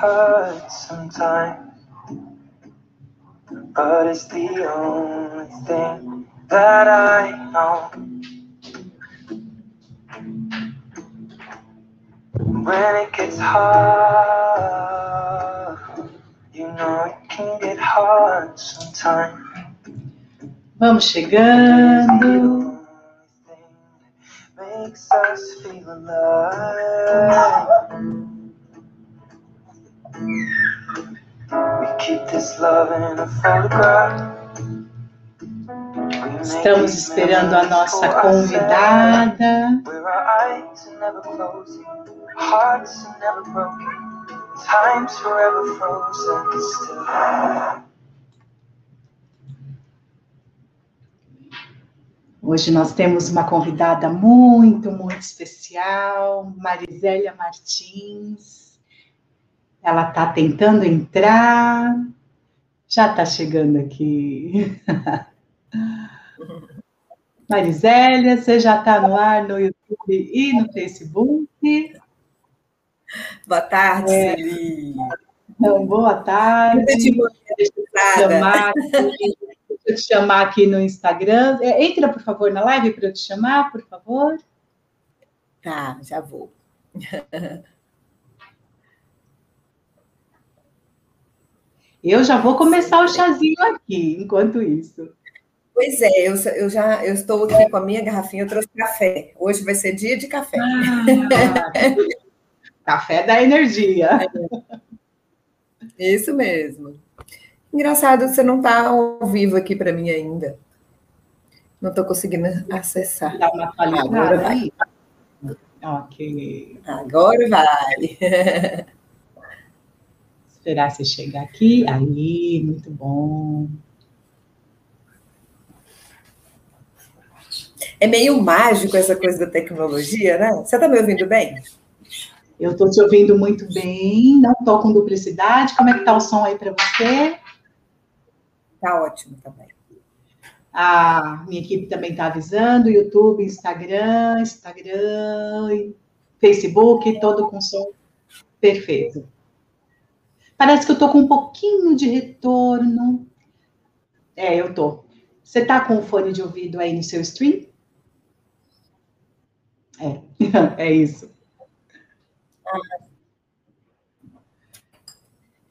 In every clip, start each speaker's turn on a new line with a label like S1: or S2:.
S1: hurt sometimes. But it's the only thing that I know. When it gets hard, you know it can get hard sometimes.
S2: Vamos chegando.
S1: Makes us feel alive.
S2: Estamos esperando a nossa convidada.
S1: Where our eyes are never closing, hearts are never broken, time's forever frozen still.
S2: Hoje nós temos uma convidada muito, muito especial, Marisélia Martins. Ela está tentando entrar, já está chegando aqui. Marisélia, você já está no ar no YouTube e no Facebook.
S3: Boa tarde,
S2: É.
S3: Celi.
S2: Então, boa tarde.
S3: Deixa eu
S2: chamar aqui, deixa eu te chamar aqui no Instagram. É, Entra, por favor, na live para eu te chamar, por favor.
S3: Tá, já vou.
S2: Eu já vou começar o chazinho aqui, enquanto isso.
S3: Pois é, eu, eu já eu estou aqui com a minha garrafinha, eu trouxe café. Hoje vai ser dia de café.
S2: Ah, café da energia.
S3: Isso mesmo. Engraçado, você não está ao vivo aqui para mim ainda. Não estou conseguindo acessar.
S2: Dá uma
S3: Agora vai.
S2: Ok.
S3: Agora vai.
S2: Esperar você chegar aqui. Aí, muito bom.
S3: É meio mágico essa coisa da tecnologia, né? Você está me ouvindo bem?
S2: Eu estou te ouvindo muito bem, não estou com duplicidade. Como é que tá o som aí para você?
S3: Tá ótimo também.
S2: A minha equipe também está avisando, YouTube, Instagram, Instagram, Facebook, todo com som perfeito. Parece que eu estou com um pouquinho de retorno. É, eu tô. Você está com o fone de ouvido aí no seu stream? É, é isso.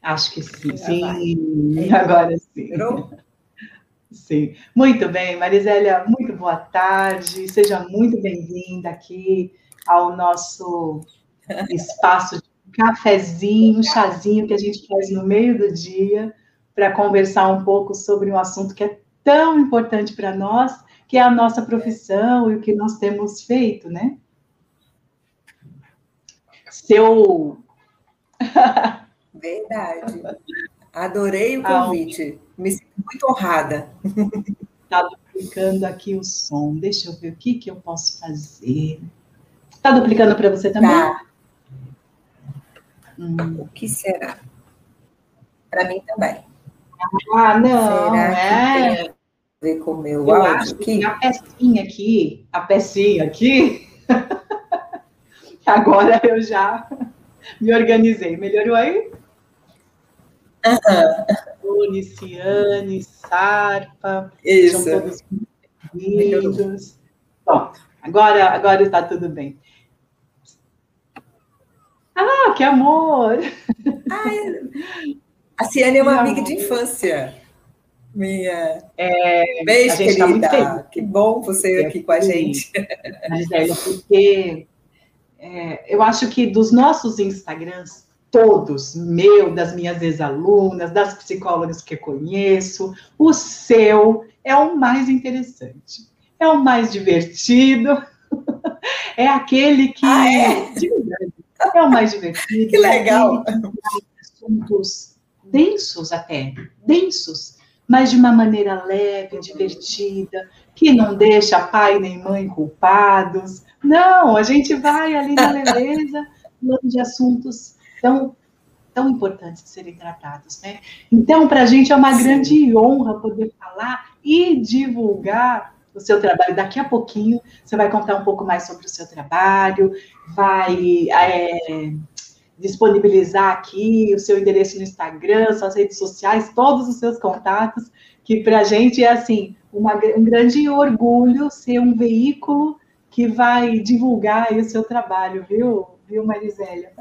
S2: Acho que sim, sim. Agora sim. Sim, muito bem, Marisélia, muito boa tarde, seja muito bem-vinda aqui ao nosso espaço de cafezinho, chazinho que a gente faz no meio do dia para conversar um pouco sobre um assunto que é tão importante para nós, que é a nossa profissão e o que nós temos feito, né? Seu
S3: Verdade. Adorei o
S2: Ah,
S3: convite. Me sinto muito honrada.
S2: Está duplicando aqui o som. Deixa eu ver o que, que eu posso fazer. Está duplicando para você também?
S3: Tá.
S2: Hum.
S3: O que será? Para mim também.
S2: Ah, não.
S3: será
S2: é.
S3: tem a ver com o meu
S2: Eu
S3: áudio
S2: acho que
S3: aqui?
S2: a pecinha aqui, a pecinha aqui, agora eu já me organizei. Melhorou aí? Tony, Ciane, Sarpa, sejam
S3: Isso.
S2: todos bem-vindos. Bom, agora, agora está tudo bem. Ah, que amor!
S3: A Ciane é uma
S2: Meu
S3: amiga de
S2: amor.
S3: infância. Minha.
S2: É,
S3: Beijo,
S2: tá muito
S3: querida.
S2: feliz.
S3: que bom você
S2: Eu
S3: aqui com a
S2: fui.
S3: gente.
S2: Marcelo, porque é, eu acho que dos nossos Instagrams, todos, meu, das minhas ex-alunas, das psicólogas que eu conheço, o seu é o mais interessante, é o mais divertido, é aquele que.
S3: Ah, é?
S2: É o mais divertido.
S3: Que legal.
S2: É traz assuntos densos até, densos, mas de uma maneira leve, divertida, que não deixa pai nem mãe culpados. Não, a gente vai ali na leveza, falando de assuntos tão, tão importantes de serem tratados, né? Então, para a gente é uma
S3: Sim.
S2: grande honra poder falar e divulgar o seu trabalho. Daqui a pouquinho você vai contar um pouco mais sobre o seu trabalho, vai é, disponibilizar aqui o seu endereço no Instagram, suas redes sociais, todos os seus contatos, que para a gente é assim uma, um grande orgulho ser um veículo que vai divulgar o seu trabalho, viu, viu, Marisélia?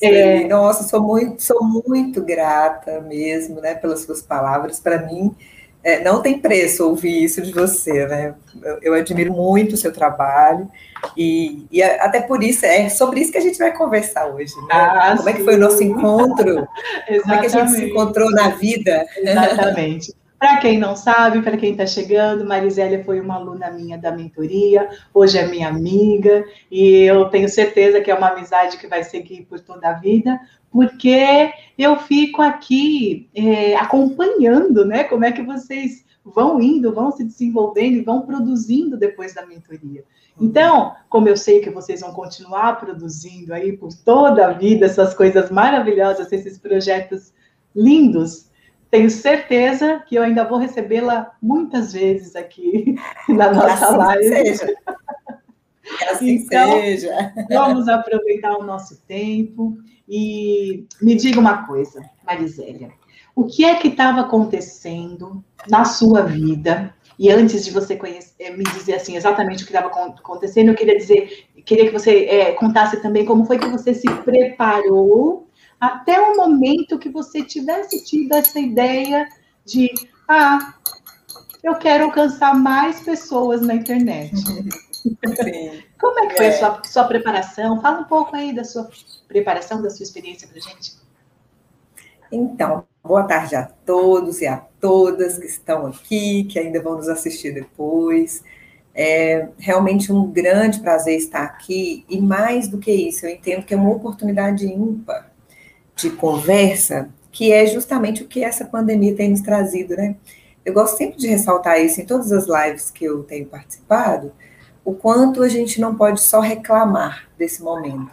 S3: É... Nossa, sou muito, sou muito grata mesmo, né, pelas suas palavras. Para mim, é, não tem preço ouvir isso de você, né? Eu, eu admiro muito o seu trabalho e, e, até por isso é sobre isso que a gente vai conversar hoje, né? Ah, Como sim. é que foi o nosso encontro? Como é que a gente se encontrou na vida?
S2: Exatamente. Para quem não sabe, para quem está chegando, Marisélia foi uma aluna minha da mentoria, hoje é minha amiga, e eu tenho certeza que é uma amizade que vai seguir por toda a vida, porque eu fico aqui é, acompanhando, né? Como é que vocês vão indo, vão se desenvolvendo e vão produzindo depois da mentoria. Então, como eu sei que vocês vão continuar produzindo aí por toda a vida essas coisas maravilhosas, esses projetos lindos, tenho certeza que eu ainda vou recebê-la muitas vezes aqui na nossa assim live.
S3: Seja. Que assim então, seja.
S2: Vamos aproveitar o nosso tempo e me diga uma coisa, Marisélia. O que é que estava acontecendo na sua vida? E antes de você conhecer, eh, me dizer assim exatamente o que estava acontecendo, eu queria dizer, queria que você é, contasse também como foi que você se preparou até o momento que você tivesse tido essa ideia de, ah, eu quero alcançar mais pessoas na internet. Sim. Como é que foi é. a sua, sua preparação? Fala um pouco aí da sua preparação, da sua experiência para gente.
S3: Então, boa tarde a todos e a todas que estão aqui, que ainda vão nos assistir depois. É realmente um grande prazer estar aqui, e mais do que isso, eu entendo que é uma oportunidade ímpar de conversa, que é justamente o que essa pandemia tem nos trazido, né? Eu gosto sempre de ressaltar isso em todas as lives que eu tenho participado, o quanto a gente não pode só reclamar desse momento.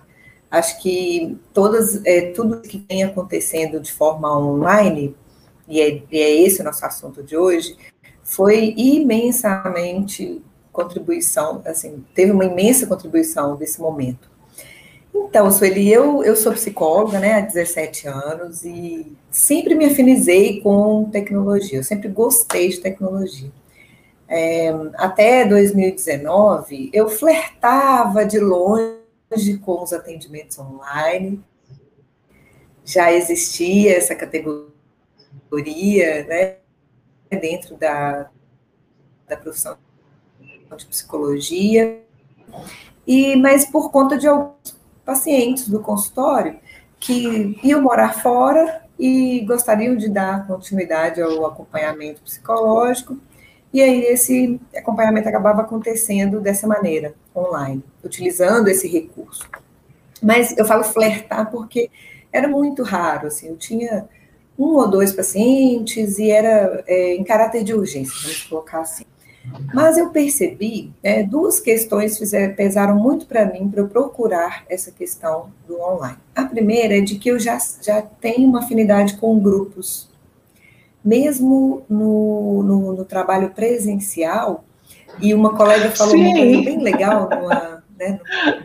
S3: Acho que todas, é, tudo que vem acontecendo de forma online, e é, e é esse o nosso assunto de hoje, foi imensamente contribuição, assim, teve uma imensa contribuição desse momento. Então, Sueli, eu, eu sou psicóloga né, há 17 anos e sempre me afinizei com tecnologia, eu sempre gostei de tecnologia. É, até 2019, eu flertava de longe com os atendimentos online, já existia essa categoria né, dentro da, da profissão de psicologia, e mas por conta de alguns pacientes do consultório que iam morar fora e gostariam de dar continuidade ao acompanhamento psicológico, e aí esse acompanhamento acabava acontecendo dessa maneira, online, utilizando esse recurso. Mas eu falo flertar porque era muito raro, assim, eu tinha um ou dois pacientes e era é, em caráter de urgência, vamos colocar assim. Mas eu percebi, é, duas questões fizeram, pesaram muito para mim para eu procurar essa questão do online. A primeira é de que eu já, já tenho uma afinidade com grupos. Mesmo no, no, no trabalho presencial, e uma colega falou Sim. uma coisa bem legal numa, né,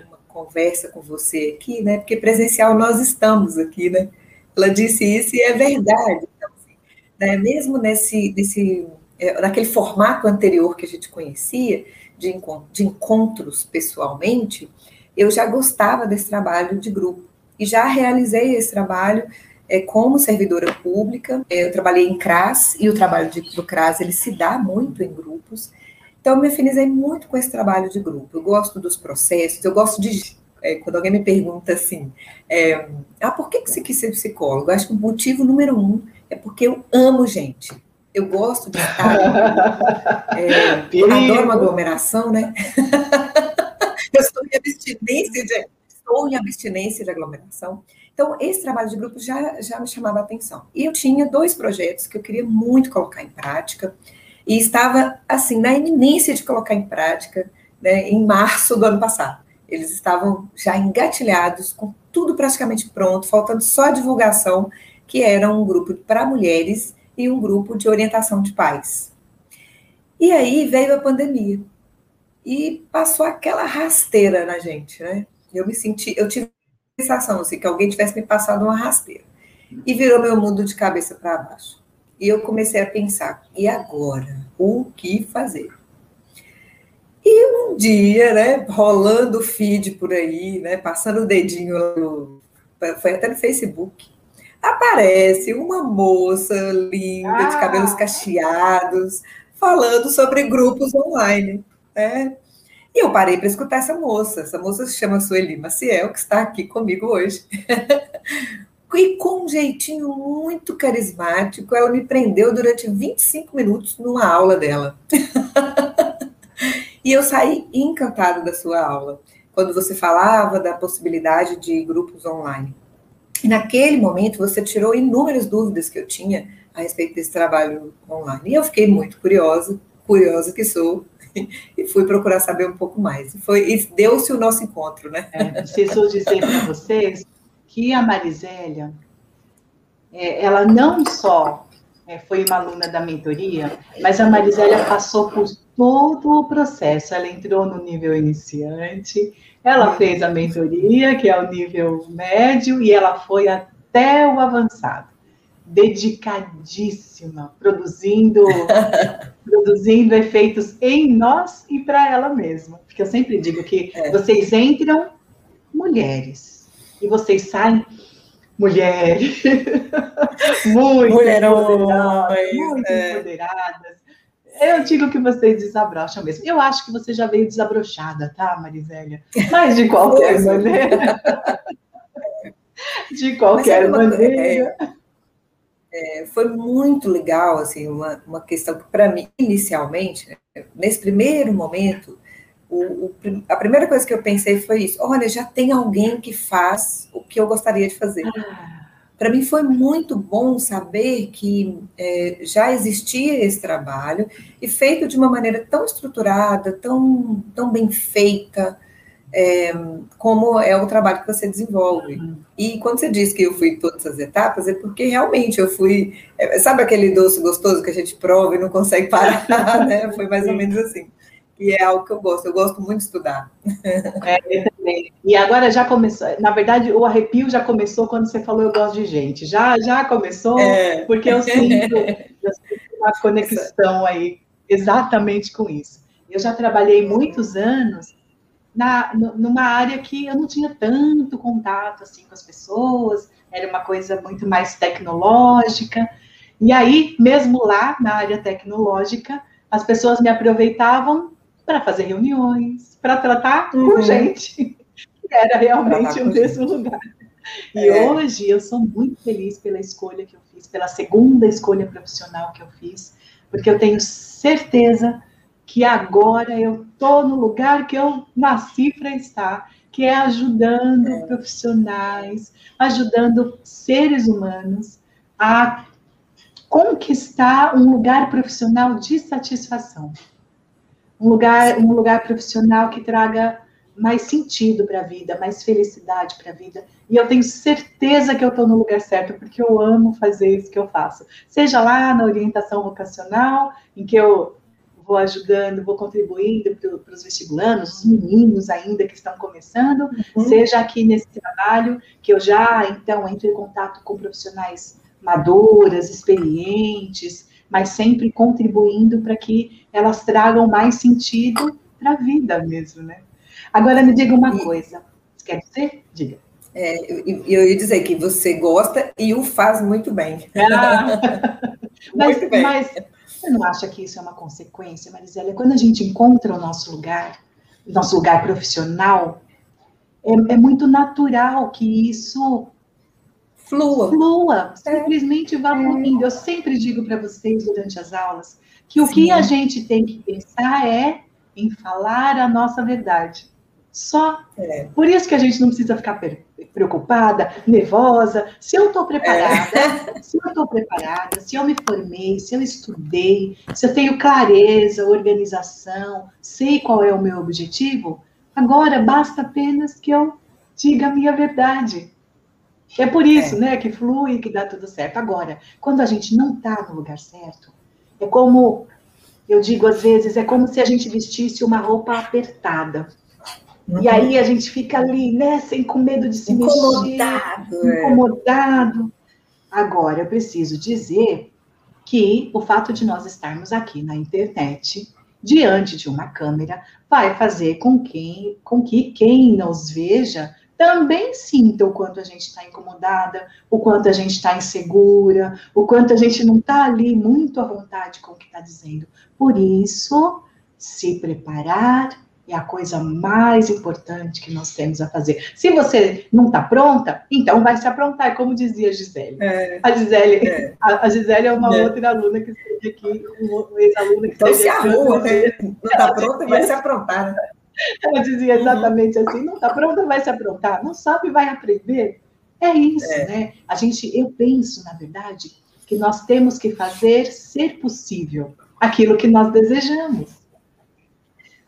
S3: numa conversa com você aqui, né? Porque presencial nós estamos aqui, né? Ela disse isso e é verdade. Então, assim, né, mesmo nesse, nesse é, naquele formato anterior que a gente conhecia, de, de encontros pessoalmente, eu já gostava desse trabalho de grupo. E já realizei esse trabalho é, como servidora pública. É, eu trabalhei em CRAS, e o trabalho de, do CRAS ele se dá muito em grupos. Então, eu me afinizei muito com esse trabalho de grupo. Eu gosto dos processos, eu gosto de. É, quando alguém me pergunta assim, é, ah, por que, você quis ser psicólogo? Eu acho que o motivo número um é porque eu amo gente eu gosto de estar. é, eu adoro uma aglomeração, né? eu estou em abstinência de, estou em abstinência de aglomeração. Então, esse trabalho de grupo já, já me chamava a atenção. E eu tinha dois projetos que eu queria muito colocar em prática, e estava, assim, na iminência de colocar em prática, né, em março do ano passado. Eles estavam já engatilhados, com tudo praticamente pronto, faltando só a divulgação, que era um grupo para mulheres e um grupo de orientação de pais. E aí veio a pandemia e passou aquela rasteira na gente, né? Eu me senti, eu tive sensação, assim, que alguém tivesse me passado uma rasteira. E virou meu mundo de cabeça para baixo. E eu comecei a pensar, e agora? O que fazer? E um dia, né, rolando o feed por aí, né, passando o dedinho, foi até no Facebook, aparece uma moça linda, ah. de cabelos cacheados, falando sobre grupos online. Né? E eu parei para escutar essa moça. Essa moça se chama Sueli Maciel, que está aqui comigo hoje. e com um jeitinho muito carismático, ela me prendeu durante 25 minutos numa aula dela. e eu saí encantada da sua aula, quando você falava da possibilidade de grupos online. Naquele momento você tirou inúmeras dúvidas que eu tinha a respeito desse trabalho online. E eu fiquei muito curiosa, curiosa que sou, e fui procurar saber um pouco mais. Foi, e deu-se o nosso encontro, né?
S2: É, preciso dizer para vocês que a Marisélia, é, ela não só é, foi uma aluna da mentoria, mas a Marisélia passou por todo o processo. Ela entrou no nível iniciante, ela fez a mentoria, que é o nível médio, e ela foi até o avançado. Dedicadíssima, produzindo, produzindo efeitos em nós e para ela mesma. Porque eu sempre digo que é. vocês entram mulheres e vocês saem mulheres, muito empoderadas, muito é. empoderadas, eu digo que vocês desabrocham mesmo. Eu acho que você já veio desabrochada, tá, Marisélia? Mas de qualquer maneira. de qualquer maneira.
S3: É, é, foi muito legal, assim, uma, uma questão que, para mim, inicialmente, nesse primeiro momento, o, o, a primeira coisa que eu pensei foi isso: olha, já tem alguém que faz o que eu gostaria de fazer. Ah para mim foi muito bom saber que é, já existia esse trabalho e feito de uma maneira tão estruturada, tão, tão bem feita, é, como é o trabalho que você desenvolve. E quando você diz que eu fui em todas as etapas, é porque realmente eu fui. É, sabe aquele doce gostoso que a gente prova e não consegue parar? né? Foi mais ou menos assim. E é algo que eu gosto, eu gosto muito de estudar.
S2: É, E agora já começou, na verdade, o arrepio já começou quando você falou eu gosto de gente. Já, já começou, é. porque eu sinto, eu sinto uma conexão aí exatamente com isso. Eu já trabalhei muitos anos na, numa área que eu não tinha tanto contato assim com as pessoas, era uma coisa muito mais tecnológica. E aí, mesmo lá na área tecnológica, as pessoas me aproveitavam para fazer reuniões, para tratar uhum. com gente, era realmente o mesmo lugar. E é. hoje eu sou muito feliz pela escolha que eu fiz, pela segunda escolha profissional que eu fiz, porque eu tenho certeza que agora eu estou no lugar que eu nasci para estar, que é ajudando é. profissionais, ajudando seres humanos a conquistar um lugar profissional de satisfação um lugar, um lugar profissional que traga mais sentido para a vida, mais felicidade para a vida. E eu tenho certeza que eu estou no lugar certo, porque eu amo fazer isso que eu faço. Seja lá na orientação vocacional, em que eu vou ajudando, vou contribuindo para os vestibulandos, os meninos ainda que estão começando, uhum. seja aqui nesse trabalho, que eu já, então, entro em contato com profissionais maduras, experientes, mas sempre contribuindo para que elas tragam mais sentido para a vida mesmo, né? Agora me diga uma coisa, quer dizer? Diga.
S3: É, eu, eu ia dizer que você gosta e o faz muito bem. Ah,
S2: mas, muito bem. mas você não acha que isso é uma consequência, Marisela? Quando a gente encontra o nosso lugar, o nosso lugar profissional, é, é muito natural que isso
S3: Flua.
S2: Flua, é. simplesmente vá é. fluindo. Eu sempre digo para vocês durante as aulas que o Sim. que a gente tem que pensar é em falar a nossa verdade. Só. É. Por isso que a gente não precisa ficar preocupada, nervosa. Se eu estou preparada, é. se eu estou preparada, se eu me formei, se eu estudei, se eu tenho clareza, organização, sei qual é o meu objetivo, agora basta apenas que eu diga a minha verdade. É por isso, é. né, que flui, que dá tudo certo. Agora, quando a gente não está no lugar certo, é como, eu digo às vezes, é como se a gente vestisse uma roupa apertada. Uhum. E aí a gente fica ali, né, sem com medo de se
S3: incomodado,
S2: mexer, incomodado. Agora, eu preciso dizer que o fato de nós estarmos aqui na internet, diante de uma câmera, vai fazer com, quem, com que quem nos veja também sinta o quanto a gente está incomodada, o quanto a gente está insegura, o quanto a gente não está ali muito à vontade com o que está dizendo. Por isso, se preparar é a coisa mais importante que nós temos a fazer. Se você não está pronta, então vai se aprontar, como dizia a Gisele. É, a Gisele, é. A, a, Gisele é uma é. outra aluna que esteve aqui, uma ex-aluna que
S3: então, aqui. Arruma, né? Não está pronta, vai se aprontar. Né?
S2: Ela dizia uhum. exatamente uhum. assim: não está pronta, vai se aprontar. Não sabe, vai aprender. É isso, é. né? A gente, eu penso, na verdade, que nós temos que fazer ser possível aquilo que nós desejamos.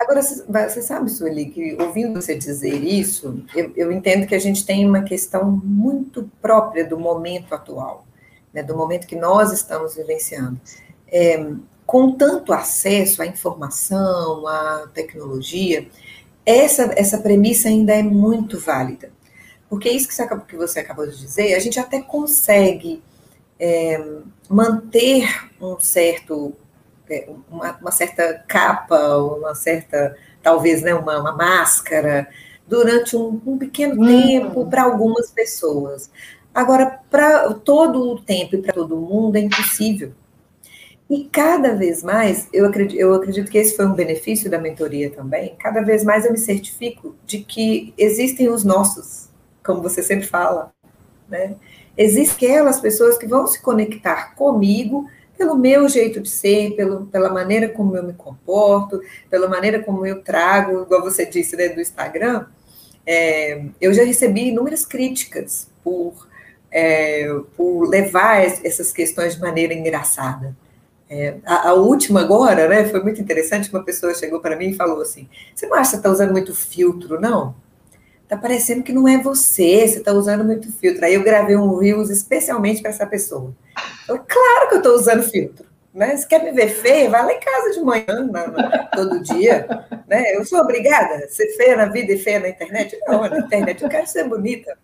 S3: Agora, você sabe, Sueli, que ouvindo você dizer isso, eu, eu, entendo que a gente tem uma questão muito própria do momento atual, né, do momento que nós estamos vivenciando. É, com tanto acesso à informação, à tecnologia, essa, essa premissa ainda é muito válida. Porque isso que você, acabou, que você acabou de dizer, a gente até consegue é, manter um certo é, uma, uma, certa capa, uma certa, talvez, né, uma, uma máscara, durante um, um pequeno hum. tempo para algumas pessoas. Agora, para todo o tempo e para todo mundo é impossível. E cada vez mais, eu acredito, eu acredito que esse foi um benefício da mentoria também, cada vez mais eu me certifico de que existem os nossos, como você sempre fala, né? Existem aquelas pessoas que vão se conectar comigo pelo meu jeito de ser, pelo, pela maneira como eu me comporto, pela maneira como eu trago, igual você disse né, do Instagram, é, eu já recebi inúmeras críticas por, é, por levar essas questões de maneira engraçada. É, a, a, última agora, né, foi muito interessante, uma pessoa chegou para mim e falou assim, você não acha que está usando muito filtro, não? Tá parecendo que não é você, você está usando muito filtro. Aí eu gravei um Reels especialmente para essa pessoa. Claro que eu estou usando filtro. Né? Se quer me ver feia, vai lá em casa de manhã, todo dia. Né? Eu sou obrigada a ser feia na vida e feia na internet? Não, na internet eu quero ser bonita.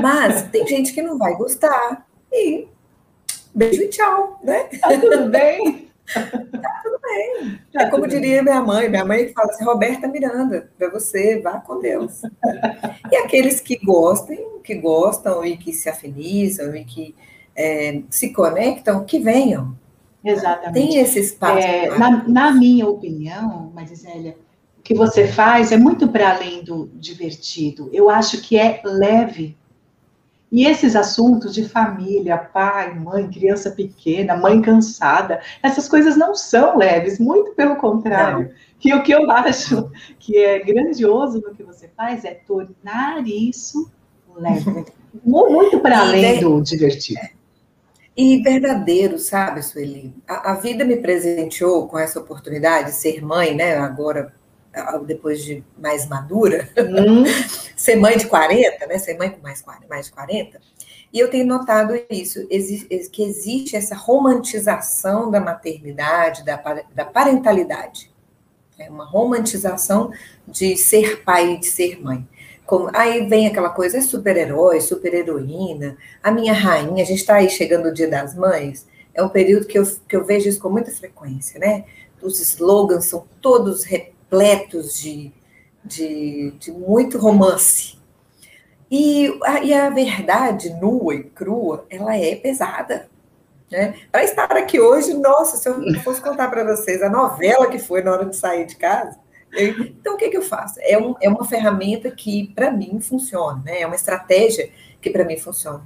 S3: Mas tem gente que não vai gostar. E beijo e tchau, né?
S2: Tá tudo bem.
S3: Tá tudo bem. Tá é como diria minha mãe, minha mãe fala assim, Roberta Miranda, para você, vá com Deus. E aqueles que gostem, que gostam e que se afinizam e que é, se conectam, que venham.
S2: Exatamente.
S3: Tem esse espaço.
S2: É, na, na, minha opinião, Marisélia, o que você faz é muito para além do divertido. Eu acho que é leve. E esses assuntos de família, pai, mãe, criança pequena, mãe cansada, essas coisas não são leves, muito pelo contrário. Não. Que o que eu acho que é grandioso no que você faz é tornar isso leve. muito para além do divertido
S3: e verdadeiro, sabe, Sueli? A, a, vida me presenteou com essa oportunidade de ser mãe, né? Agora, depois de mais madura, hum. ser mãe de 40, né? Ser mãe com mais, mais de 40. E eu tenho notado isso, que existe essa romantização da maternidade, da, da parentalidade. É uma romantização de ser pai e de ser mãe. Como, aí vem aquela coisa, é super-herói, super-heroína, a minha rainha, a gente está aí chegando o Dia das Mães, é um período que eu, que eu vejo isso com muita frequência, né? Os slogans são todos repletos de, de, de muito romance. E a, e a verdade nua e crua, ela é pesada. Né? Para estar aqui hoje, nossa, se eu fosse contar para vocês a novela que foi na hora de sair de casa, então, o que, que eu faço? É, um, é uma ferramenta que, para mim, funciona, né? É uma estratégia que, para mim, funciona.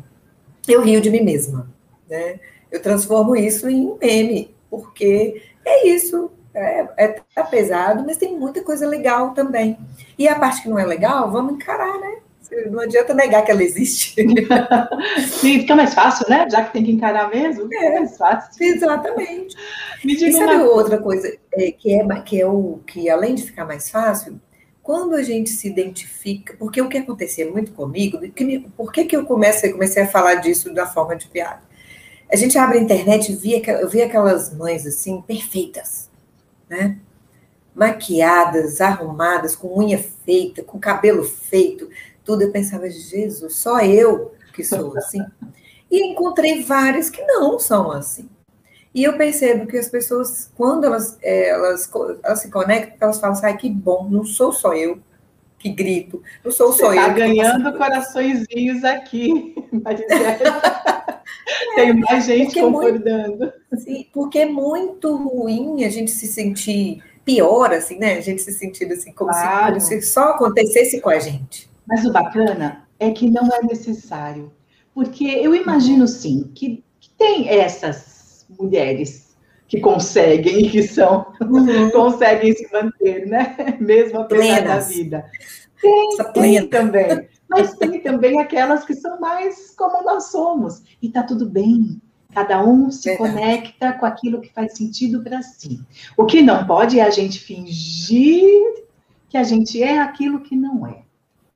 S3: Eu rio de mim mesma, né? Eu transformo isso em um meme, porque é isso. É, é tá pesado, mas tem muita coisa legal também. E a parte que não é legal, vamos encarar, né? Não adianta negar que ela existe.
S2: Sim, fica mais fácil, né? Já que tem que encarar mesmo, é mais fácil.
S3: Exatamente. Me diga e sabe uma... outra coisa é, que, é, que é o que, além de ficar mais fácil, quando a gente se identifica, porque o que acontecia muito comigo, por que, que eu comecei, comecei a falar disso da forma de piada? A gente abre a internet e via, eu via aquelas mães assim, perfeitas, né? maquiadas, arrumadas, com unha feita, com cabelo feito, tudo. Eu pensava, Jesus, só eu que sou assim. E encontrei várias que não são assim. E eu percebo que as pessoas, quando elas, é, elas, elas se conectam, elas falam assim, ai, que bom, não sou só eu que grito, não sou
S2: Você
S3: só
S2: tá
S3: eu.
S2: ganhando coraçõezinhos aqui, Tem mais gente porque concordando.
S3: Muito, sim, porque é muito ruim a gente se sentir pior, assim, né? A gente se sentir assim, como, claro. se, como se só acontecesse com a gente.
S2: Mas o bacana é que não é necessário. Porque eu imagino, sim, que, que tem essas mulheres que conseguem, que são, uhum. conseguem se manter, né? Mesmo apesar Plenas. da vida. Tem, tem também. Mas tem também aquelas que são mais como nós somos. E tá tudo bem. Cada um se Verdade. conecta com aquilo que faz sentido para si. O que não pode é a gente fingir que a gente é aquilo que não é.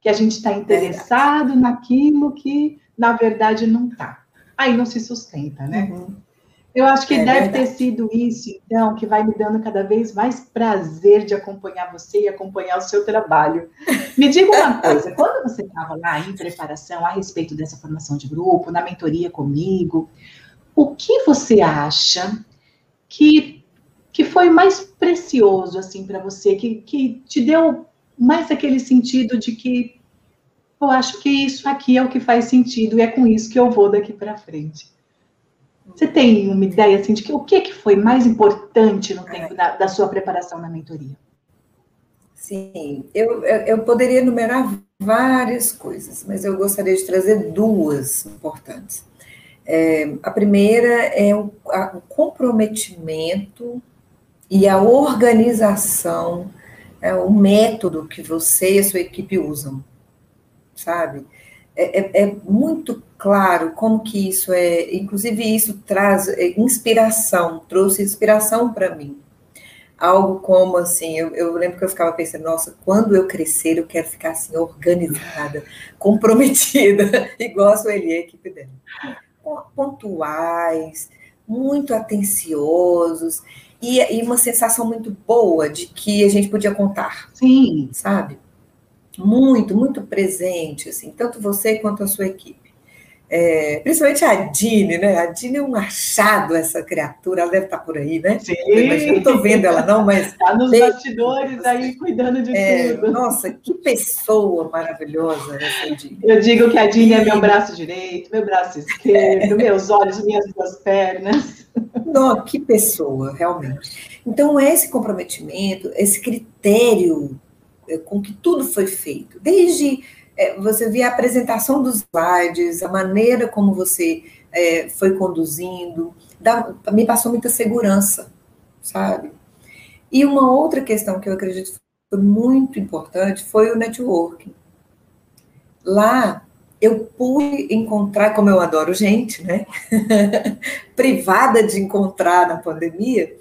S2: Que a gente está interessado Verdade. naquilo que, na verdade, não está. Aí não se sustenta, né? Uhum. Eu acho que é deve verdade. ter sido isso, então, que vai me dando cada vez mais prazer de acompanhar você e acompanhar o seu trabalho. Me diga uma coisa, quando você estava lá em preparação a respeito dessa formação de grupo, na mentoria comigo, o que você acha que, que foi mais precioso, assim, para você, que, que te deu mais aquele sentido de que eu acho que isso aqui é o que faz sentido e é com isso que eu vou daqui para frente? Você tem uma ideia assim de que o que, que foi mais importante no tempo da, da sua preparação na mentoria?
S3: Sim, eu, eu poderia enumerar várias coisas, mas eu gostaria de trazer duas importantes. É, a primeira é o, a, o, comprometimento e a organização, é, o método que você e a sua equipe usam, sabe? É, é, é, muito claro como que isso é, inclusive isso traz é, inspiração, trouxe inspiração para mim. Algo como assim, eu, eu, lembro que eu ficava pensando, nossa, quando eu crescer, eu quero ficar assim, organizada, comprometida, igual a Sueli e a equipe dela. Pontuais, muito atenciosos, e, e uma sensação muito boa de que a gente podia contar.
S2: Sim.
S3: Sabe? muito, muito presente, assim, tanto você quanto a sua equipe. É, principalmente a Dini, né? A Dini é um achado, essa criatura, ela deve estar por aí, né?
S2: Sim. Eu
S3: não estou vendo ela, não, mas.
S2: Está nos bastidores aí, cuidando de é, tudo.
S3: Nossa, que pessoa maravilhosa essa Dini.
S2: Eu digo que a Dini é meu braço direito, meu braço esquerdo, meus olhos, minhas duas pernas.
S3: Não, que pessoa, realmente. Então, esse comprometimento, esse critério é, com que tudo foi feito. Desde é, você vê a apresentação dos slides, a maneira como você é, foi conduzindo, dá, me passou muita segurança, sabe? E uma outra questão que eu acredito foi muito importante foi o networking. Lá eu pude encontrar, como eu adoro gente, né? Privada de encontrar na pandemia,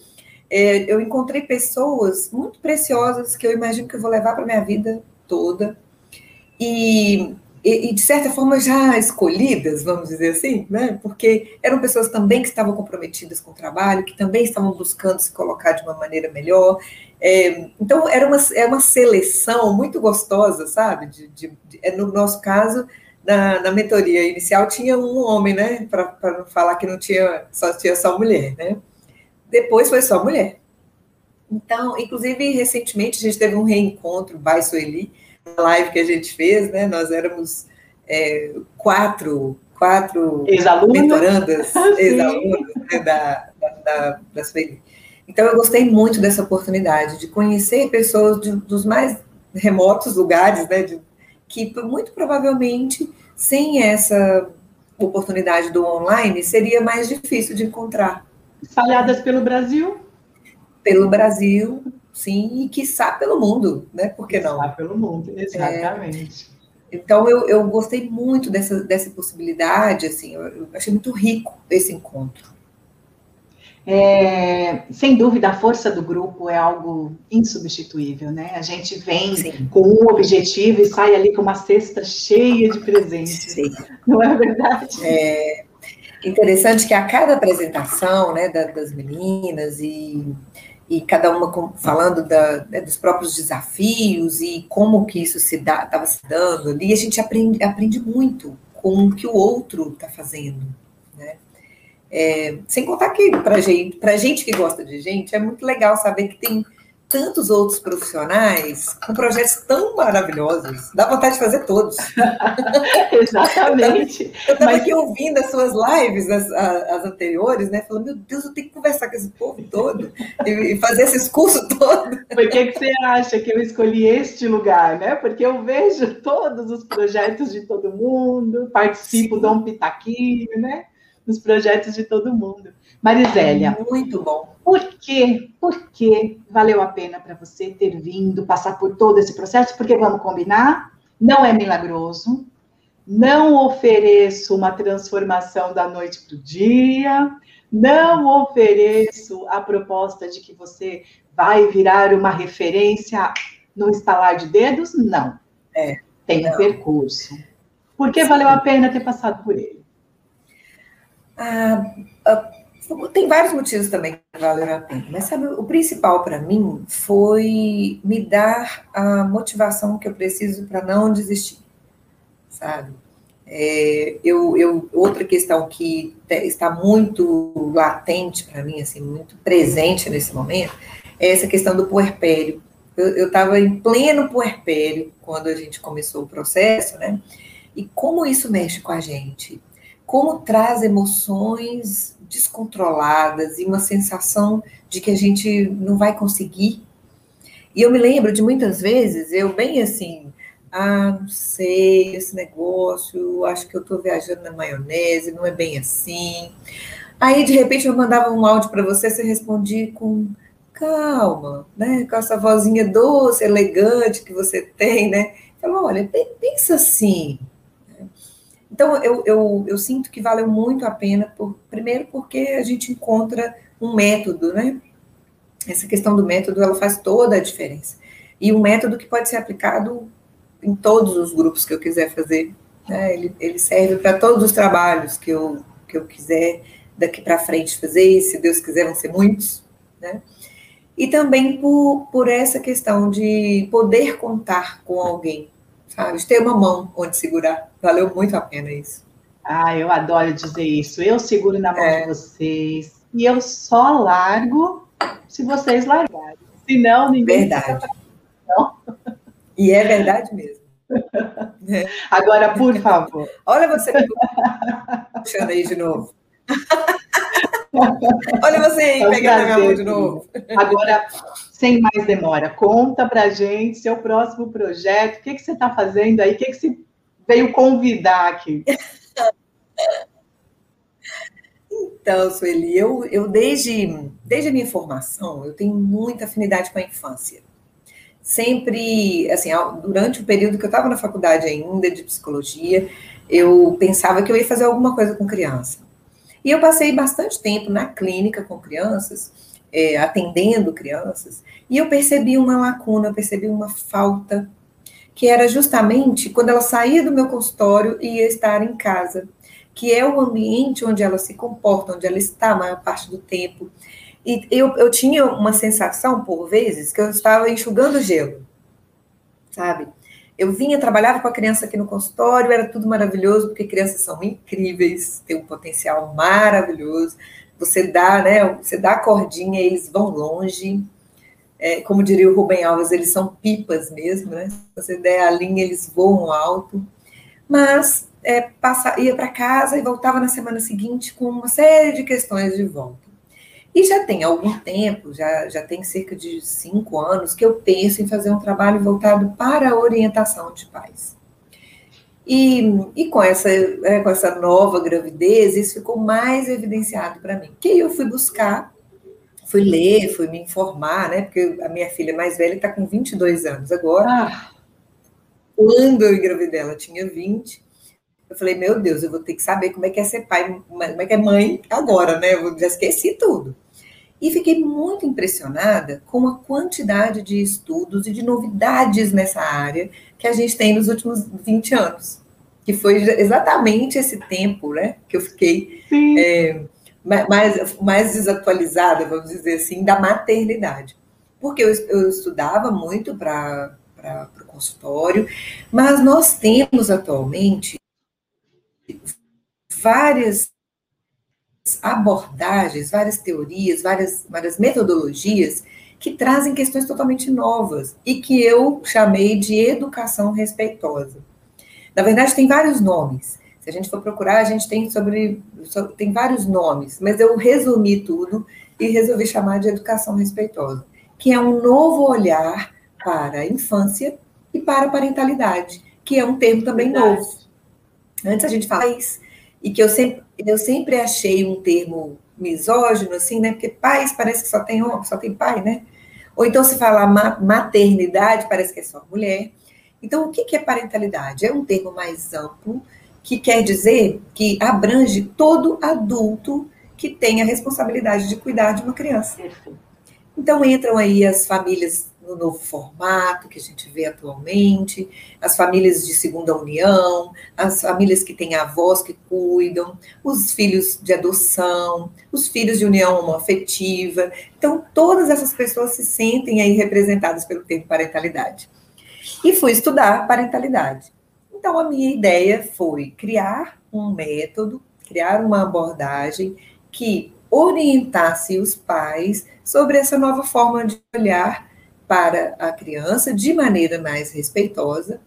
S3: é, eu encontrei pessoas muito preciosas que eu imagino que eu vou levar para minha vida toda. E, e, de certa forma, já escolhidas, vamos dizer assim, né? Porque eram pessoas também que estavam comprometidas com o trabalho, que também estavam buscando se colocar de uma maneira melhor. É, então, era uma, é uma seleção muito gostosa, sabe? De, de, de, é, no nosso caso, na, na mentoria inicial, tinha um homem, né? Para não falar que não tinha só, tinha só mulher, né? Depois foi só mulher. Então, inclusive, recentemente a gente teve um reencontro, by Sueli, na live que a gente fez, né? Nós éramos é, quatro, quatro mentorandas, ex-alunas né, da, da, da Sueli. Então, eu gostei muito dessa oportunidade de conhecer pessoas de, dos mais remotos lugares, né? De, que muito provavelmente, sem essa oportunidade do online, seria mais difícil de encontrar.
S2: Espalhadas pelo Brasil?
S3: Pelo Brasil, sim, e quiçá pelo mundo, né? Por que não?
S2: Pelo mundo, exatamente.
S3: É, então, eu, eu gostei muito dessa, dessa possibilidade, assim, eu, eu achei muito rico esse encontro.
S2: É, sem dúvida, a força do grupo é algo insubstituível, né? A gente vem Sim. com um objetivo e sai ali com uma cesta cheia de presentes. Sim. Não é verdade?
S3: É, Interessante que a cada apresentação né, das meninas e, e cada uma falando da, né, dos próprios desafios e como que isso se estava se dando ali, a gente aprende, aprende muito com o que o outro está fazendo, né? É, sem contar que para gente, pra gente que gosta de gente, é muito legal saber que tem tantos outros profissionais com projetos tão maravilhosos. Dá vontade de fazer todos.
S2: Exatamente.
S3: Eu estava Mas... aqui ouvindo as suas lives, as, as, anteriores, né? Falando, meu Deus, eu tenho que conversar com esse povo todo e, fazer esses cursos todos.
S2: Por que, que você acha que eu escolhi este lugar, né? Porque eu vejo todos os projetos de todo mundo, participo, Sim. dou um pitaquinho, né? Nos projetos de todo mundo. Marisélia.
S3: Muito bom.
S2: Por quê? Por que valeu a pena para você ter vindo, passar por todo esse processo? Porque vamos combinar, não é milagroso, não ofereço uma transformação da noite para o dia, não ofereço a proposta de que você vai virar uma referência no estalar de dedos, não. É, Tem um percurso. Por que valeu a pena ter passado por ele?
S3: Ah, ah tem vários motivos também que valeram a pena, mas sabe, o principal para mim foi me dar a motivação que eu preciso para não desistir, sabe? É, eu, eu, outra questão que está muito latente para mim, assim, muito presente nesse momento, é essa questão do puerpério. Eu estava em pleno puerpério quando a gente começou o processo, né? E como isso mexe com a gente? Como traz emoções descontroladas e uma sensação de que a gente não vai conseguir. E eu me lembro de muitas vezes, eu bem assim, ah, não sei, esse negócio, acho que eu estou viajando na maionese, não é bem assim. Aí, de repente, eu mandava um áudio para você, você respondia com calma, né? Com essa vozinha doce, elegante que você tem, né? Falou, olha, pensa assim, então, eu, eu, eu sinto que valeu muito a pena, por, primeiro porque a gente encontra um método, né? Essa questão do método, ela faz toda a diferença. E um método que pode ser aplicado em todos os grupos que eu quiser fazer. Né? Ele, ele serve para todos os trabalhos que eu, que eu quiser daqui para frente fazer, e se Deus quiser vão ser muitos, né? E também por, por essa questão de poder contar com alguém, sabe? De ter uma mão onde segurar. Valeu muito a pena isso.
S2: Ah, eu adoro dizer isso. Eu seguro na mão é. de vocês e eu só largo se vocês largarem. Senão, ninguém.
S3: Verdade. Não. E é verdade mesmo.
S2: É. Agora, por favor.
S3: Olha você puxando aí de novo. Olha você aí, é pegando a minha mão de novo.
S2: Agora, sem mais demora, conta pra gente seu próximo projeto, o que, que você está fazendo aí, o que, que você veio convidar aqui?
S3: Então, Sueli, eu, eu desde, desde a minha formação, eu tenho muita afinidade com a infância. Sempre, assim, durante o período que eu estava na faculdade ainda de psicologia, eu pensava que eu ia fazer alguma coisa com criança. E eu passei bastante tempo na clínica com crianças, é, atendendo crianças, e eu percebi uma lacuna, eu percebi uma falta, que era justamente quando ela saía do meu consultório e ia estar em casa, que é o ambiente onde ela se comporta, onde ela está a maior parte do tempo. E eu, eu tinha uma sensação, por vezes, que eu estava enxugando gelo, sabe? Eu vinha, trabalhava com a criança aqui no consultório, era tudo maravilhoso, porque crianças são incríveis, têm um potencial maravilhoso. Você dá, né? Você dá a cordinha, eles vão longe. É, como diria o Rubem Alves, eles são pipas mesmo, né? Se você der a linha, eles voam alto. Mas é, passa, ia para casa e voltava na semana seguinte com uma série de questões de volta. E já tem algum tempo, já, já tem cerca de cinco anos, que eu penso em fazer um trabalho voltado para a orientação de pais. E, e com, essa, é, com essa nova gravidez, isso ficou mais evidenciado para mim. Que eu fui buscar, fui ler, fui me informar, né? Porque a minha filha mais velha está com 22 anos agora. Ah. Quando eu engravidei, ela tinha 20. Eu falei, meu Deus, eu vou ter que saber como é que é ser pai, como é que é mãe agora, né? Eu já esqueci tudo. E fiquei muito impressionada com a quantidade de estudos e de novidades nessa área que a gente tem nos últimos 20 anos. Que foi exatamente esse tempo né, que eu fiquei é, mais, mais desatualizada, vamos dizer assim, da maternidade. Porque eu, eu estudava muito para o consultório, mas nós temos atualmente várias abordagens, várias teorias, várias, várias metodologias que trazem questões totalmente novas e que eu chamei de educação respeitosa. Na verdade, tem vários nomes. Se a gente for procurar, a gente tem sobre, sobre tem vários nomes, mas eu resumi tudo e resolvi chamar de educação respeitosa, que é um novo olhar para a infância e para a parentalidade, que é um termo também verdade. novo. Antes a gente fala isso, e que eu sempre, eu sempre achei um termo misógino, assim, né? Porque pais parece que só tem homem, só tem pai, né? Ou então se fala maternidade, parece que é só mulher. Então, o que é parentalidade? É um termo mais amplo que quer dizer que abrange todo adulto que tem a responsabilidade de cuidar de uma criança. Então, entram aí as famílias no novo formato que a gente vê atualmente, as famílias de segunda união, as famílias que têm avós que cuidam, os filhos de adoção, os filhos de união homoafetiva. Então, todas essas pessoas se sentem aí representadas pelo termo parentalidade. E fui estudar parentalidade. Então, a minha ideia foi criar um método, criar uma abordagem que orientasse os pais sobre essa nova forma de olhar para a criança de maneira mais respeitosa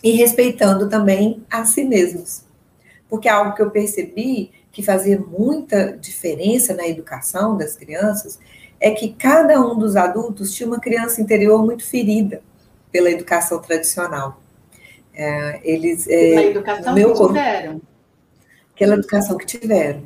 S3: e respeitando também a si mesmos. Porque algo que eu percebi que fazia muita diferença na educação das crianças é que cada um dos adultos tinha uma criança interior muito ferida pela educação tradicional.
S2: É, eles, é, a educação meu que tiveram.
S3: Aquela educação que tiveram.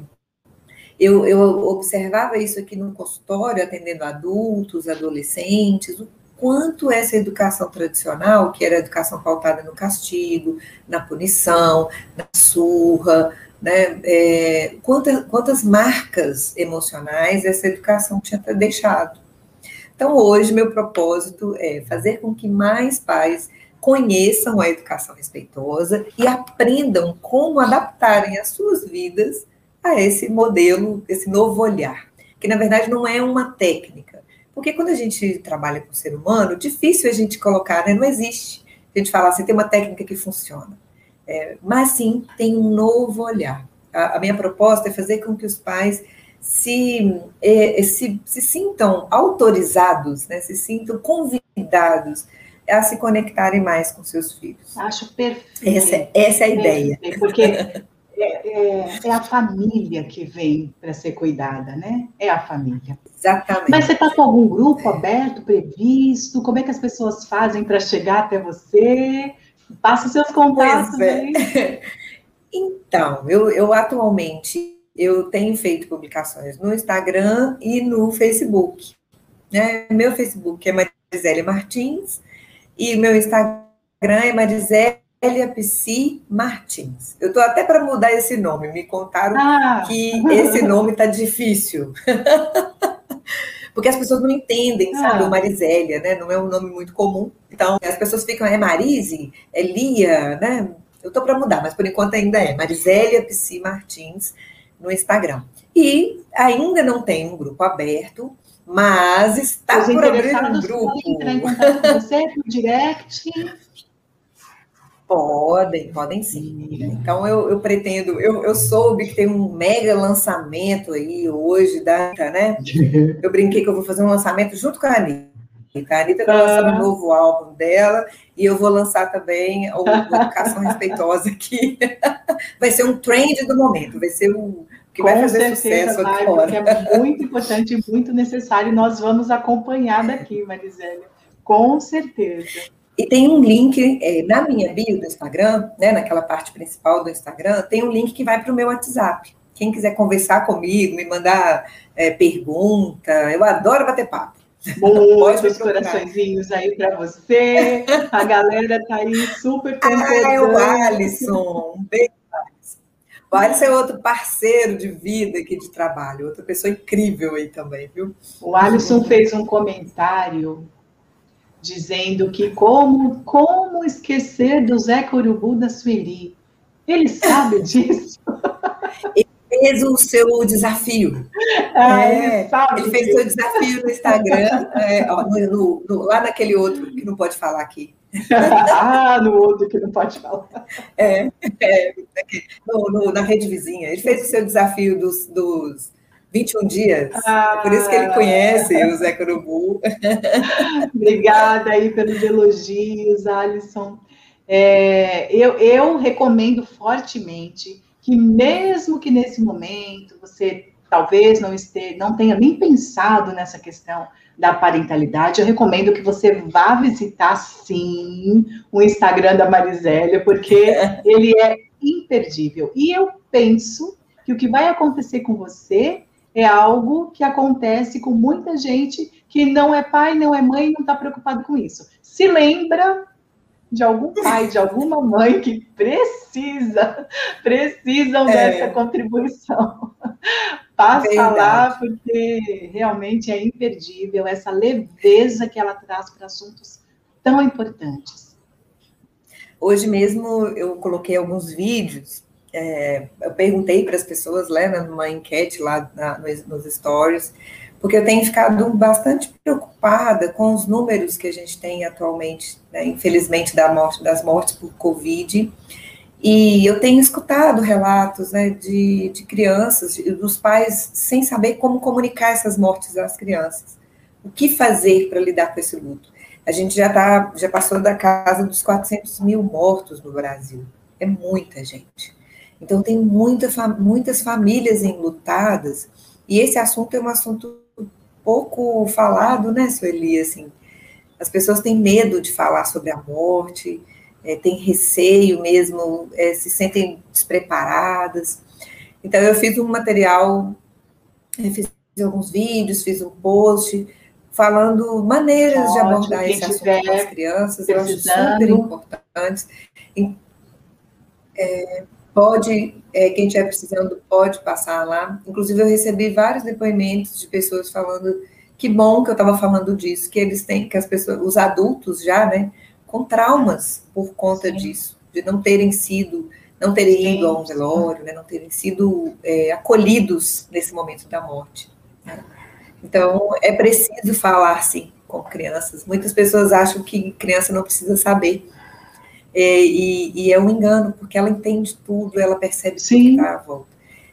S3: Eu, eu observava isso aqui no consultório, atendendo adultos, adolescentes, o quanto essa educação tradicional, que era a educação pautada no castigo, na punição, na surra, né, é, quantas, quantas marcas emocionais essa educação tinha deixado. Então, hoje, meu propósito é fazer com que mais pais conheçam a educação respeitosa e aprendam como adaptarem as suas vidas a esse modelo, esse novo olhar, que na verdade não é uma técnica. Porque quando a gente trabalha com o ser humano, difícil a gente colocar, né? não existe. A gente fala assim, tem uma técnica que funciona. É, mas sim, tem um novo olhar. A, a, minha proposta é fazer com que os pais se, é, se, se sintam autorizados, né? se sintam convidados a se conectarem mais com seus filhos.
S2: Acho perfeito.
S3: Essa, essa é a ideia.
S2: Porque é, é, é, a família que vem para ser cuidada, né? É a família.
S3: Exatamente.
S2: Mas você está com algum grupo aberto, previsto? Como é que as pessoas fazem para chegar até você? Passa seus contatos é. aí.
S3: Então, eu, eu atualmente eu tenho feito publicações no Instagram e no Facebook. Né? Meu Facebook é Marisele Martins e meu Instagram é Marisélia Psi Martins. Eu estou até para mudar esse nome. Me contaram ah. que esse nome está difícil. Porque as pessoas não entendem, sabe? Ah. O Marisélia, né? Não é um nome muito comum. Então, as pessoas ficam, é Marise? É Lia, né? Eu estou para mudar, mas por enquanto ainda é Marisélia Psi Martins no Instagram. E ainda não tem um grupo aberto, mas está Os por abrir um grupo.
S2: Entrar em contato com você por direct.
S3: Podem, podem sim. Então eu, eu pretendo, eu, eu soube que tem um mega lançamento aí hoje da né? Eu brinquei que eu vou fazer um lançamento junto com a Anitta. A Anitta está lançando um novo álbum dela e eu vou lançar também o Educação Respeitosa aqui. Vai ser um trend do momento, vai ser um, que vai fazer sucesso vai,
S2: agora. é muito importante e muito necessário. Nós vamos acompanhar daqui, Marisela, com certeza.
S3: E tem um link é, na minha bio do Instagram, né, naquela parte principal do Instagram, tem um link que vai para o meu WhatsApp. Quem quiser conversar comigo, me mandar é, pergunta, eu adoro bater papo.
S2: Muitos coraçõezinhos aí para você. A galera tá aí super
S3: concordando. Ah, é o Alisson. Um beijo Alisson é outro parceiro de vida aqui de trabalho, outra pessoa incrível aí também, viu?
S2: O Alisson fez um comentário dizendo que como, como esquecer do Zé Corubu da Sueli. Ele sabe disso?
S3: Fez o seu desafio.
S2: Ah,
S3: É,
S2: ele
S3: Ele fez o seu desafio no Instagram, é, ó, no- no- lá naquele outro que não pode falar aqui.
S2: ah, no outro que não pode falar.
S3: É, é, aqui, no- no- na rede vizinha. Ele fez o seu desafio dos, dos 21 dias.
S2: Ah.
S3: É por isso que ele conhece o Zé Corubu.
S2: Obrigada aí pelos elogios, Alisson. É, eu, eu recomendo fortemente que, mesmo que nesse momento você talvez não, esteja, não tenha nem pensado nessa questão da parentalidade, eu recomendo que você vá visitar, sim, o Instagram da Marisélia, porque ele é imperdível. E eu penso que o que vai acontecer com você é algo que acontece com muita gente que não é pai, não é mãe, não está preocupado com isso. Se lembra de algum pai, de alguma mãe que precisa, precisam
S3: É.
S2: dessa contribuição. Passa
S3: Verdade.
S2: lá, porque realmente é imperdível essa leveza que ela traz para assuntos tão importantes.
S3: Hoje mesmo eu coloquei alguns vídeos. é, eu perguntei para as pessoas, né, numa enquete lá na- nos, nos stories, porque eu tenho ficado bastante preocupada com os números que a gente tem atualmente, né, infelizmente, da morte, das mortes por Covid. E eu tenho escutado relatos né, de, de crianças, dos pais, sem saber como comunicar essas mortes às crianças. O que fazer para lidar com esse luto? A gente já, tá, já passou da casa dos 400 mil mortos no Brasil. É muita gente. Então, tem muita, muitas famílias enlutadas, e esse assunto é um assunto pouco falado, né, Sueli? Assim, as pessoas têm medo de falar sobre a morte, é, têm receio mesmo, é, se sentem despreparadas. Então, eu fiz um material, eu fiz alguns vídeos, fiz um post falando maneiras de
S2: Ótimo,
S3: abordar
S2: quem
S3: esse assunto com as crianças, eu acho super importantes. E, é, pode, é, quem estiver precisando, pode passar lá. Inclusive, eu recebi vários depoimentos de pessoas falando que bom que eu estava falando disso, que eles têm, que as pessoas, os adultos já, né, com traumas por conta
S2: Sim.
S3: disso, de não terem sido, não terem
S2: Sim.
S3: ido a um velório, né, não terem sido é, acolhidos nesse momento da morte. né. Então, é preciso falar, sim, com crianças. Muitas pessoas acham que criança não precisa saber. É, e, e é um engano, porque ela entende tudo, ela percebe tudo que
S2: Sim.
S3: está à volta.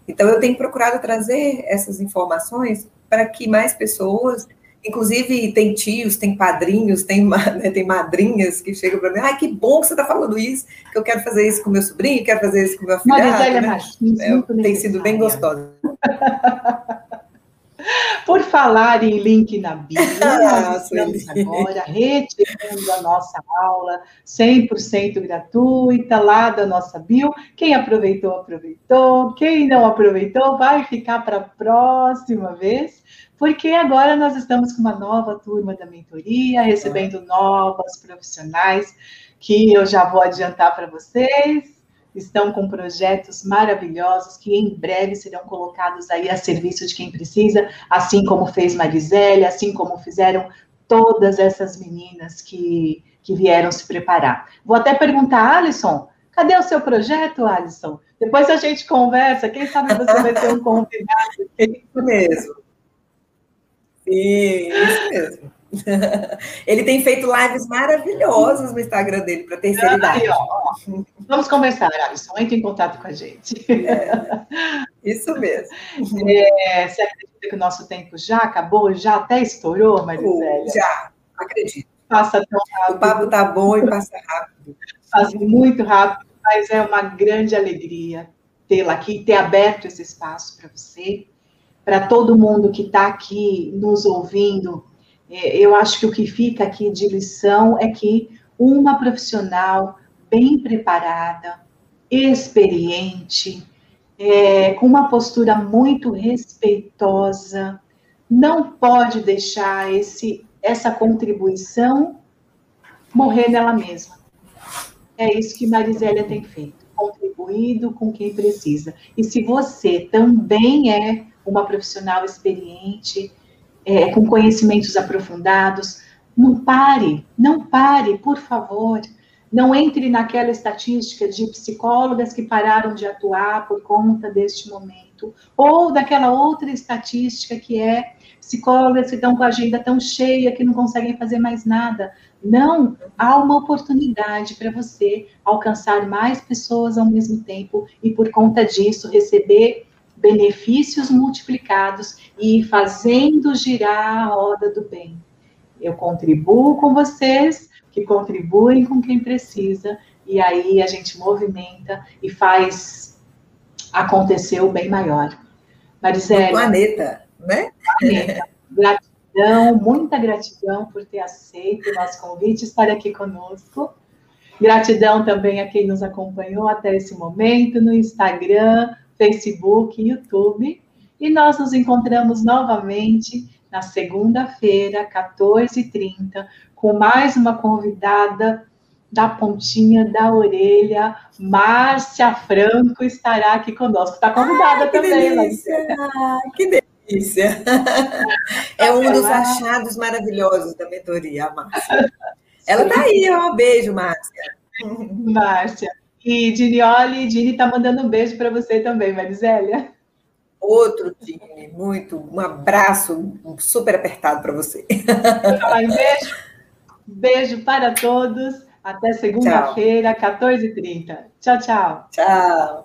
S3: Então, eu tenho procurado trazer essas informações para que mais pessoas, inclusive tem tios, tem padrinhos, tem, né, tem madrinhas que chegam para mim, ai, que bom que você está falando isso, que eu quero fazer isso com meu sobrinho, quero fazer isso com meu filho.
S2: Marisélia
S3: né? É, tem sido bem gostosa.
S2: Falar em link na Bio,
S3: Ah,
S2: nós estamos agora retirando a nossa aula 100% gratuita lá da nossa Bio. Quem aproveitou, aproveitou. Quem não aproveitou, vai ficar para a próxima vez, porque agora nós estamos com uma nova turma da mentoria, recebendo novas profissionais que eu já vou adiantar para vocês estão com projetos maravilhosos que em breve serão colocados aí a serviço de quem precisa, assim como fez Marisela, assim como fizeram todas essas meninas que, que vieram se preparar. Vou até perguntar, Alisson, cadê o seu projeto, Alisson? Depois a gente conversa, quem sabe você vai ter um convidado.
S3: Isso mesmo. Sim, isso mesmo. Ele tem feito lives maravilhosas no Instagram dele para terceira idade.
S2: Aí, ó. Vamos conversar, Alisson, entre em contato com a gente.
S3: Isso mesmo.
S2: É, você acredita que o nosso tempo já acabou? Já até estourou, Marisela?
S3: Já, acredito.
S2: Passa tão
S3: O
S2: rápido.
S3: papo tá bom e passa rápido.
S2: faz muito rápido, mas é uma grande alegria tê-la aqui, ter aberto esse espaço para você, para todo mundo que está aqui nos ouvindo. É, Eu acho que o que fica aqui de lição é que uma profissional bem preparada, experiente, é, com uma postura muito respeitosa, não pode deixar esse, essa contribuição morrer nela mesma. É isso que Marisélia tem feito, contribuído com quem precisa. E se você também é uma profissional experiente, é, com conhecimentos aprofundados, não pare, não pare, por favor. Não entre naquela estatística de psicólogas que pararam de atuar por conta deste momento. ou daquela outra estatística que é psicólogas que estão com a agenda tão cheia que não conseguem fazer mais nada. Não, há uma oportunidade para você alcançar mais pessoas ao mesmo tempo e, por conta disso, receber benefícios multiplicados e fazendo girar a roda do bem. Eu contribuo com vocês, que contribuem com quem precisa, e aí a gente movimenta e faz acontecer o bem maior.
S3: Marisela. planeta, né?
S2: Planeta. Gratidão, muita gratidão por ter aceito o nosso convite, estar aqui conosco. Gratidão também a quem nos acompanhou até esse momento no Instagram, Facebook YouTube. E nós nos encontramos novamente na segunda-feira, 14h30, com mais uma convidada da pontinha da orelha, Márcia Franco estará aqui conosco. Está convidada
S3: que
S2: também,
S3: delícia. Que delícia! É um dos achados maravilhosos da mentoria, a Márcia. Ela está aí, um beijo, Márcia.
S2: Márcia. E Dinioli, Dini está mandando um beijo para você também, Marisélia.
S3: Outro time, muito. Um abraço super apertado para você.
S2: Um beijo. Beijo para todos. Até segunda-feira, 14h30. Tchau, tchau.
S3: Tchau.